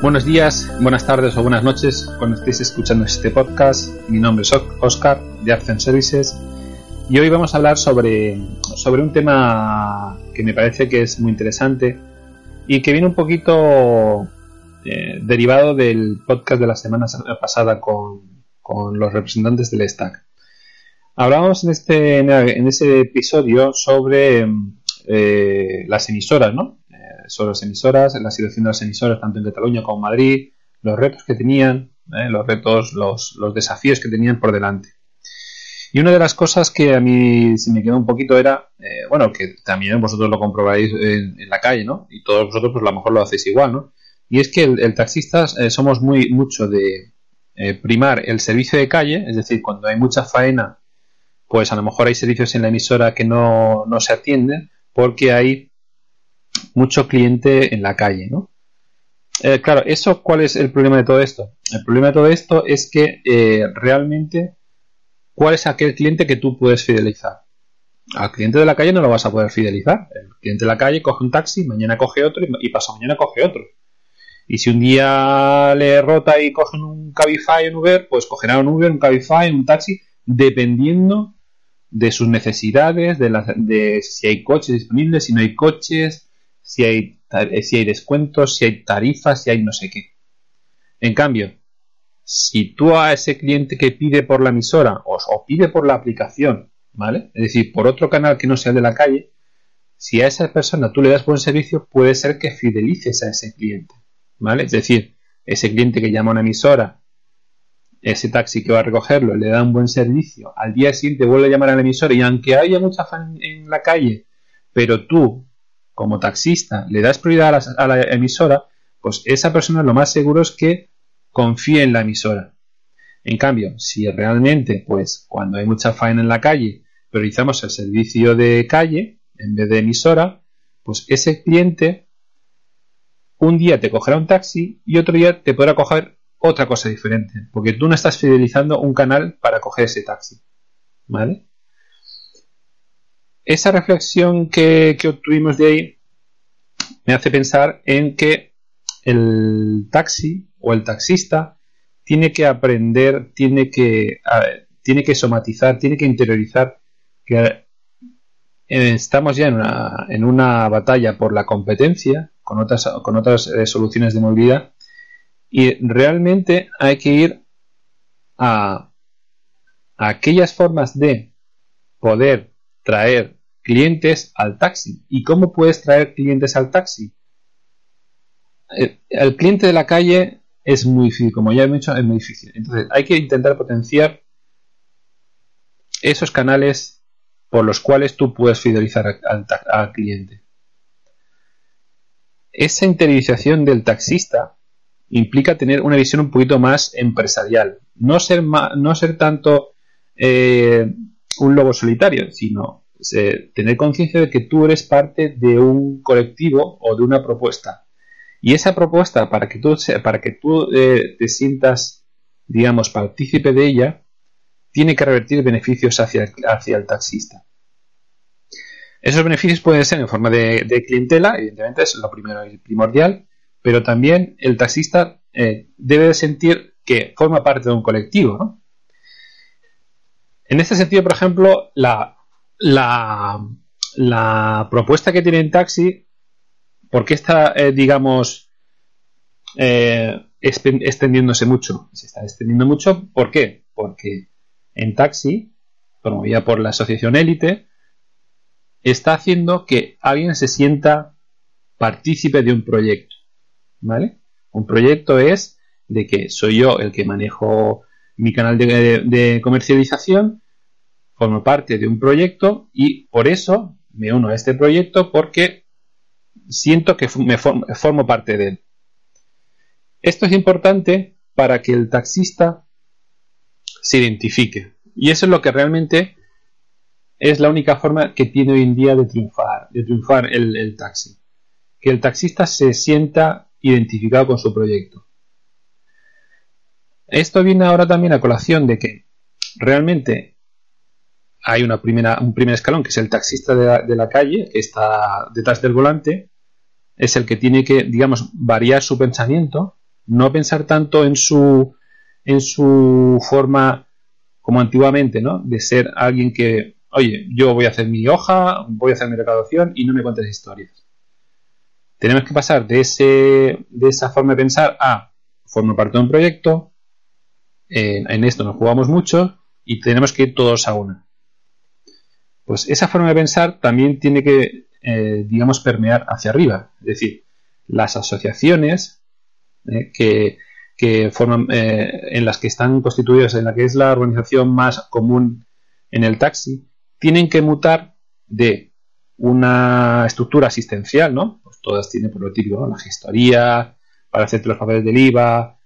Buenos días, buenas tardes o buenas noches cuando estéis escuchando este podcast. Mi nombre es Oscar de Accent Services y hoy vamos a hablar sobre, sobre un tema que me parece que es muy interesante y que viene un poquito eh, derivado del podcast de la semana pasada con, con los representantes del Stack. Hablábamos en, este, en ese episodio sobre eh, las emisoras, ¿no? Sobre las emisoras, la situación de las emisoras tanto en Cataluña como en Madrid, los retos que tenían, ¿eh? los retos, los, los, desafíos que tenían por delante. Y una de las cosas que a mí se me quedó un poquito era, eh, bueno, que también vosotros lo comprobaréis en, la calle, ¿no? Y todos vosotros pues a lo mejor lo hacéis igual, ¿no? Y es que el, taxista eh, somos muy mucho de primar el servicio de calle, es decir, cuando hay mucha faena, pues a lo mejor hay servicios en la emisora que no, no se atienden porque hay mucho cliente en la calle, ¿no? Eh, claro, eso, ¿cuál es el problema de todo esto? El problema de todo esto es que eh, realmente, ¿cuál es aquel cliente que tú puedes fidelizar? Al cliente de la calle no lo vas a poder fidelizar. El cliente de la calle coge un taxi, mañana coge otro y, pasa mañana coge otro. Y si un día le rota y cogen un Cabify, un Uber, pues cogerá un Uber, un Cabify, un taxi, dependiendo de sus necesidades, de, de si hay coches disponibles, si no hay coches, si hay, eh, si hay descuentos, si hay tarifas, si hay no sé qué. En cambio, si tú a ese cliente que pide por la emisora o, pide por la aplicación, ¿vale? Es decir, por otro canal que no sea de la calle, si a esa persona tú le das buen servicio, puede ser que fidelices a ese cliente, ¿vale? Es decir, ese cliente que llama a una emisora, ese taxi que va a recogerlo, le da un buen servicio, al día siguiente vuelve a llamar a la emisora y aunque haya mucha fan en la calle, pero tú como taxista le das prioridad a la, emisora, pues esa persona lo más seguro es que confíe en la emisora. En cambio, si realmente, pues cuando hay mucha faena en la calle, priorizamos el servicio de calle en vez de emisora, pues ese cliente un día te cogerá un taxi y otro día te podrá coger otra cosa diferente, porque tú no estás fidelizando un canal para coger ese taxi. ¿Vale? Esa reflexión que, obtuvimos de ahí me hace pensar en que el taxi o el taxista tiene que aprender, tiene que, tiene que somatizar, tiene que interiorizar que eh, estamos ya en una, batalla por la competencia con otras, con otras eh, soluciones de movilidad y realmente hay que ir a aquellas formas de poder traer clientes al taxi. ¿Y cómo puedes traer clientes al taxi? El, cliente de la calle es muy difícil, como ya he dicho, es muy difícil. Entonces hay que intentar potenciar esos canales por los cuales tú puedes fidelizar al, cliente. Esa interiorización del taxista implica tener una visión un poquito más empresarial. No ser, no ser tanto eh, un lobo solitario, sino tener conciencia de que tú eres parte de un colectivo o de una propuesta. Y esa propuesta, para que tú, para que tú eh, te sientas, digamos, partícipe de ella, tiene que revertir beneficios hacia, hacia el taxista. Esos beneficios pueden ser en forma de, clientela, evidentemente es lo primero primordial, pero también el taxista eh, debe sentir que forma parte de un colectivo. En este sentido, por ejemplo, la la, la propuesta que tiene en taxi, ¿por qué está, eh, digamos, eh, extendiéndose mucho? Se está extendiendo mucho, ¿por qué? Porque en taxi, promovida por la asociación élite, está haciendo que alguien se sienta partícipe de un proyecto. ¿Vale? Un proyecto es de que soy yo el que manejo mi canal de comercialización formo parte de un proyecto y por eso me uno a este proyecto porque siento que me formo, parte de él. Esto es importante para que el taxista se identifique. Y eso es lo que realmente es la única forma que tiene hoy en día de triunfar, de triunfar el, taxi. Que el taxista se sienta identificado con su proyecto. Esto viene ahora también a colación de que realmente hay un primer escalón que es el taxista de la, calle, que está detrás del volante, es el que tiene que, digamos, variar su pensamiento no pensar tanto en su en su forma como antiguamente, ¿no? De ser alguien que, oye, yo voy a hacer mi hoja, voy a hacer mi recaudación y no me cuentes historias. Tenemos que pasar de, ese, de esa forma de pensar a formo parte de un proyecto, en esto nos jugamos mucho y tenemos que ir todos a una. Pues esa forma de pensar también tiene que, eh, digamos, permear hacia arriba. Es decir, las asociaciones eh, que, que forman, eh, en las que están constituidas, en la que es la organización más común en el taxi, tienen que mutar de una estructura asistencial, ¿no? Pues todas tienen por lo típico, la gestoría, para hacerte los papeles del IVA,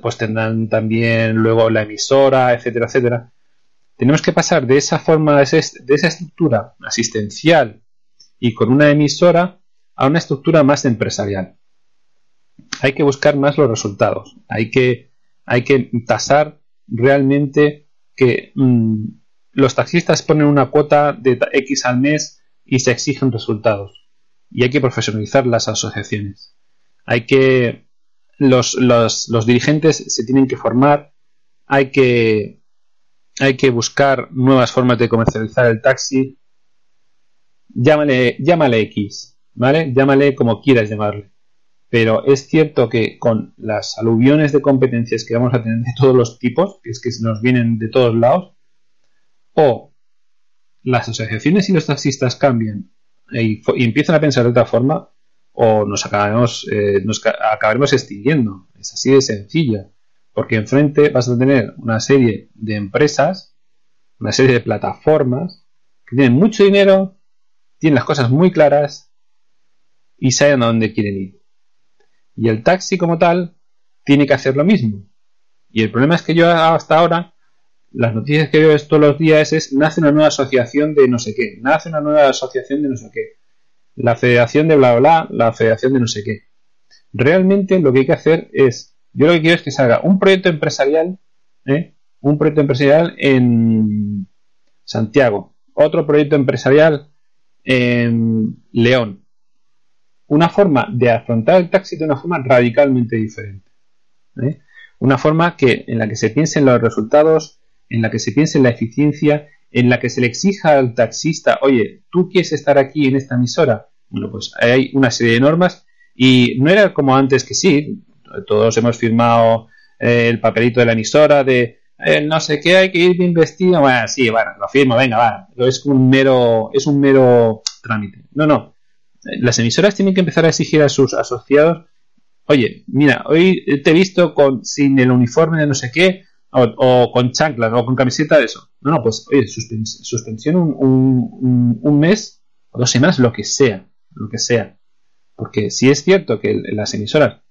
pues tendrán también luego la emisora, etcétera, etcétera. Tenemos que pasar de esa forma, de esa estructura asistencial y con una emisora a una estructura más empresarial hay que buscar más los resultados. Hay que, hay que tasar realmente que mm, los taxistas ponen una cuota de X al mes y se exigen resultados. Y hay que profesionalizar las asociaciones. Hay que. Los, los, los dirigentes se tienen que formar. Hay que. Hay que buscar nuevas formas de comercializar el taxi. Llámale, llámale X, ¿vale? Llámale como quieras llamarle pero es cierto que con las aluviones de competencias que vamos a tener de todos los tipos, que es que nos vienen de todos lados, o las asociaciones y los taxistas cambian y, empiezan a pensar de otra forma, o nos acabaremos, eh, nos acabaremos extinguiendo. Es así de sencillo. Porque enfrente vas a tener una serie de empresas, una serie de plataformas que tienen mucho dinero, tienen las cosas muy claras y saben a dónde quieren ir. Y el taxi como tal tiene que hacer lo mismo. Y el problema es que yo hasta ahora, las noticias que veo todos los días es, nace una nueva asociación de no sé qué, nace una nueva asociación de no sé qué, la federación de bla bla, la federación de no sé qué. Realmente lo que hay que hacer es, yo lo que quiero es que salga un proyecto empresarial, ¿eh? un proyecto empresarial en Santiago, otro proyecto empresarial en León, una forma de afrontar el taxi de una forma radicalmente diferente. ¿eh? Una forma que, en la que se piense en los resultados, en la que se piense en la eficiencia, en la que se le exija al taxista, oye, ¿tú quieres estar aquí en esta emisora? Bueno, pues hay una serie de normas y no era como antes que sí, todos hemos firmado eh, el papelito de la emisora de eh, no sé qué, hay que ir bien vestido, bueno, sí, bueno, lo firmo, venga, va, es un mero, es un mero trámite. No, no, las emisoras tienen que empezar a exigir a sus asociados, oye, mira, hoy te he visto con, sin el uniforme de no sé qué, o, con chanclas, o con camiseta de eso. No, no, pues, oye, suspensión un, un, mes, o dos semanas, lo que sea, lo que sea. Porque si es cierto que las emisoras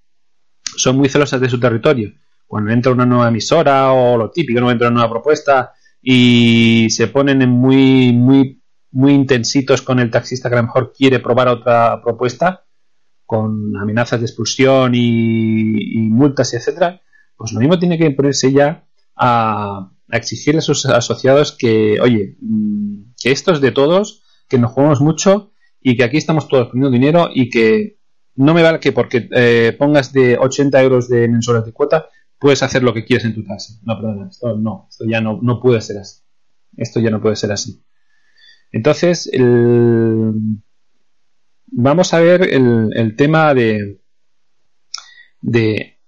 son muy celosas de su territorio, cuando entra una nueva emisora o lo típico, no entra una nueva propuesta y se ponen en muy, muy muy intensitos con el taxista que a lo mejor quiere probar otra propuesta, con amenazas de expulsión y, multas, etcétera, pues lo mismo tiene que ponerse ya a, exigirle a sus asociados que, oye, mm, que esto es de todos, que nos jugamos mucho y que aquí estamos todos poniendo dinero y que no me vale que porque eh, pongas de 80 euros de mensualidad de cuota puedes hacer lo que quieres en tu taxi. No, perdona, esto no, esto ya no, no puede ser así. Esto ya no puede ser así. Entonces, vamos a ver el, tema de, de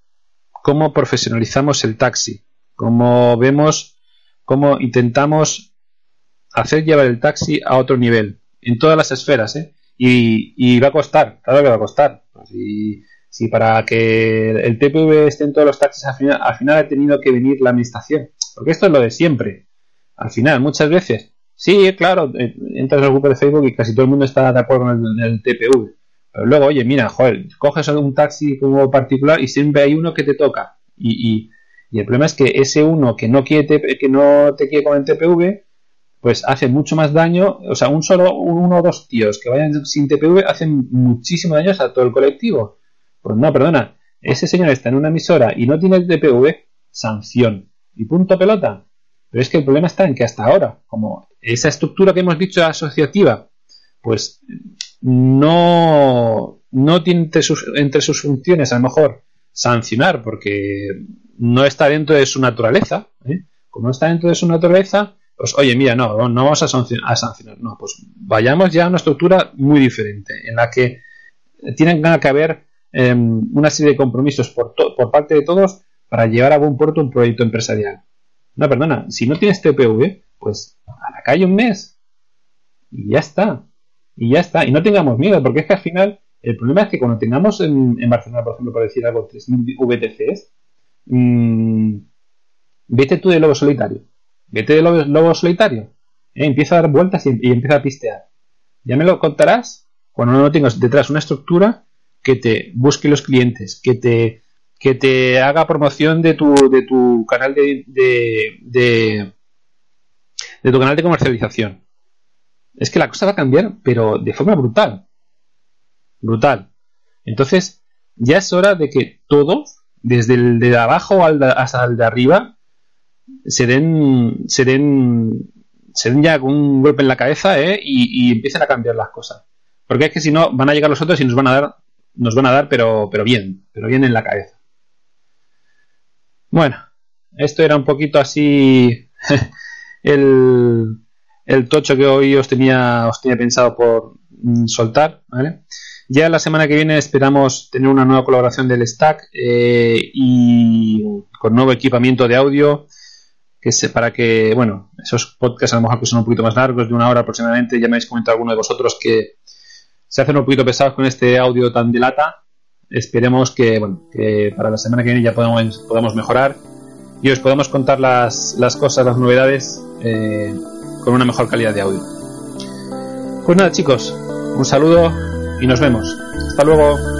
cómo profesionalizamos el taxi, cómo vemos, cómo intentamos hacer llevar el taxi a otro nivel, en todas las esferas, ¿eh? Y, va a costar, claro que va a costar. Si, si para que el TPV esté en todos los taxis, al final, al final ha tenido que venir la administración. Porque esto es lo de siempre. Al final, muchas veces, Sí, claro, eh, entras al grupo de Facebook y casi todo el mundo está de acuerdo con el, TPV. Pero luego, oye, mira, joder, coges un taxi como particular y siempre hay uno que te toca. Y, y, el problema es que ese uno que no quiere que no te quiere con el TPV, pues hace mucho más daño. O sea, un solo uno o dos tíos que vayan sin TPV hacen muchísimo daño a todo el colectivo. Pues no, perdona, ese señor está en una emisora y no tiene TPV, sanción. Y punto pelota. Pero es que el problema está en que hasta ahora, como esa estructura que hemos dicho asociativa, pues no, no tiene entre sus, entre sus funciones a lo mejor sancionar porque no está dentro de su naturaleza, ¿eh? como no está dentro de su naturaleza, pues oye, mira, no, no vamos a sancionar, no, pues vayamos ya a una estructura muy diferente, en la que tienen que haber em, una serie de compromisos por, por parte de todos para llevar a buen puerto un proyecto empresarial. No, perdona, si no tienes TPV, pues a la calle un mes y ya está. Y ya está. Y no tengamos miedo, porque es que al final el problema es que cuando tengamos en, Barcelona, por ejemplo, por decir algo, 3.000 VTCs, mmm, vete tú de lobo solitario. Vete de lobo, solitario. ¿eh? Empieza a dar vueltas y, empieza a pistear. Ya me lo contarás cuando no tengas detrás una estructura que te busque los clientes, que te, que te haga promoción de tu, de tu canal de, de, de, tu canal de comercialización. Es que la cosa va a cambiar, pero de forma brutal. Brutal. Entonces, ya es hora de que todos, desde el de abajo hasta el de arriba, se den, se den, se den ya con un golpe en la cabeza ¿eh? y, empiecen a cambiar las cosas. Porque es que si no, van a llegar los otros y nos van a dar, nos van a dar, pero, pero bien, pero bien en la cabeza. Bueno, esto era un poquito así el, el tocho que hoy os tenía, os tenía pensado por mm, soltar, ¿vale? Ya la semana que viene esperamos tener una nueva colaboración del Stack eh, y con nuevo equipamiento de audio que se, para que, bueno, esos podcasts a lo mejor que son un poquito más largos, de una hora aproximadamente, ya me habéis comentado alguno de vosotros que se hacen un poquito pesados con este audio tan de lata. Esperemos que, bueno, que para la semana que viene ya podamos, podamos mejorar y os podamos contar las, las cosas, las novedades eh, con una mejor calidad de audio. Pues nada chicos, un saludo y nos vemos. Hasta luego.